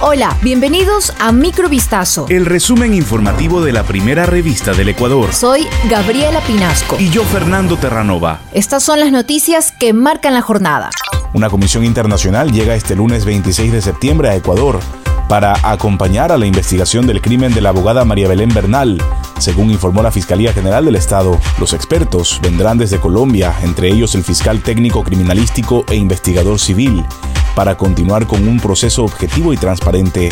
Hola, bienvenidos a Microvistazo. El resumen informativo de la primera revista del Ecuador. Soy Gabriela Pinasco. Y yo, Fernando Terranova. Estas son las noticias que marcan la jornada. Una comisión internacional llega este lunes 26 de septiembre a Ecuador para acompañar a la investigación del crimen de la abogada María Belén Bernal. Según informó la Fiscalía General del Estado, los expertos vendrán desde Colombia, entre ellos el fiscal técnico criminalístico e investigador civil, para continuar con un proceso objetivo y transparente.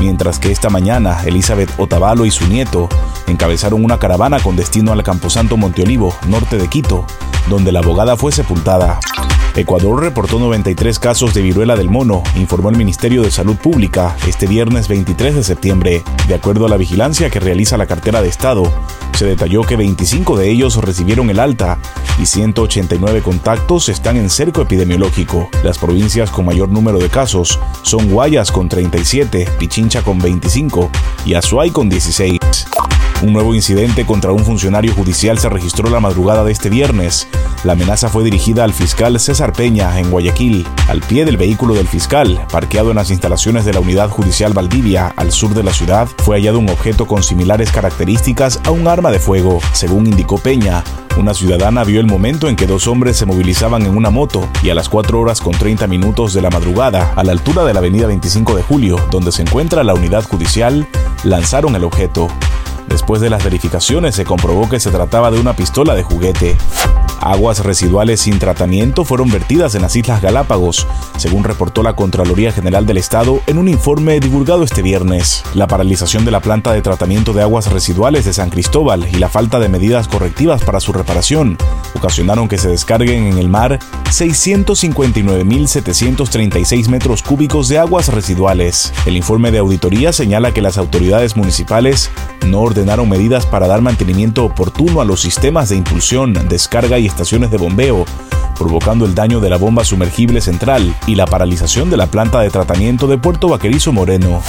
Mientras que esta mañana Elizabeth Otavalo y su nieto encabezaron una caravana con destino al Camposanto Monteolivo, norte de Quito, donde la abogada fue sepultada. Ecuador reportó 93 casos de viruela del mono, informó el Ministerio de Salud Pública este viernes 23 de septiembre. De acuerdo a la vigilancia que realiza la cartera de Estado, se detalló que 25 de ellos recibieron el alta y 189 contactos están en cerco epidemiológico. Las provincias con mayor número de casos son Guayas con 37, Pichincha con 25 y Azuay con 16. Un nuevo incidente contra un funcionario judicial se registró la madrugada de este viernes. La amenaza fue dirigida al fiscal César Peña en Guayaquil. Al pie del vehículo del fiscal, parqueado en las instalaciones de la Unidad Judicial Valdivia, al sur de la ciudad, fue hallado un objeto con similares características a un arma de fuego. Según indicó Peña, una ciudadana vio el momento en que dos hombres se movilizaban en una moto y a las 4 horas con 30 minutos de la madrugada, a la altura de la avenida 25 de Julio, donde se encuentra la unidad judicial, lanzaron el objeto. Después de las verificaciones se comprobó que se trataba de una pistola de juguete. Aguas residuales sin tratamiento fueron vertidas en las Islas Galápagos, según reportó la Contraloría General del Estado en un informe divulgado este viernes. La paralización de la planta de tratamiento de aguas residuales de San Cristóbal y la falta de medidas correctivas para su reparación ocasionaron que se descarguen en el mar 659.736 metros cúbicos de aguas residuales. El informe de auditoría señala que las autoridades municipales no ordenaron medidas para dar mantenimiento oportuno a los sistemas de impulsión, descarga y estaciones de bombeo, provocando el daño de la bomba sumergible central y la paralización de la planta de tratamiento de Puerto Vaquerizo Moreno.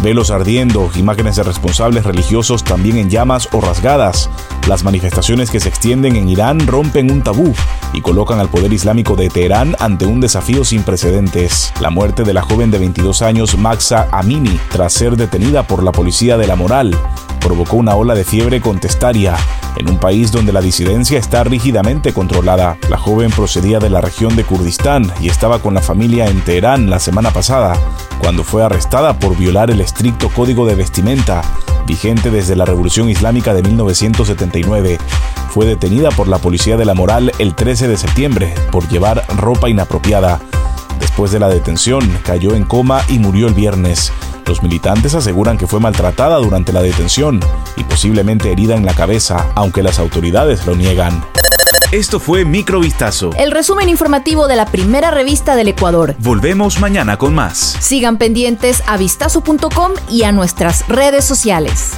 Velos ardiendo, imágenes de responsables religiosos también en llamas o rasgadas. Las manifestaciones que se extienden en Irán rompen un tabú y colocan al poder islámico de Teherán ante un desafío sin precedentes. La muerte de la joven de 22 años Maxa Amini, tras ser detenida por la policía de la moral, provocó una ola de fiebre contestaria en un país donde la disidencia está rígidamente controlada. La joven procedía de la región de Kurdistán y estaba con la familia en Teherán la semana pasada, cuando fue arrestada por violar el estricto código de vestimenta vigente desde la Revolución Islámica de 1979. Fue detenida por la Policía de la Moral el 13 de septiembre por llevar ropa inapropiada. Después de la detención, cayó en coma y murió el viernes. Los militantes aseguran que fue maltratada durante la detención y posiblemente herida en la cabeza, aunque las autoridades lo niegan. Esto fue Microvistazo. El resumen informativo de la primera revista del Ecuador. Volvemos mañana con más. Sigan pendientes a vistazo.com y a nuestras redes sociales.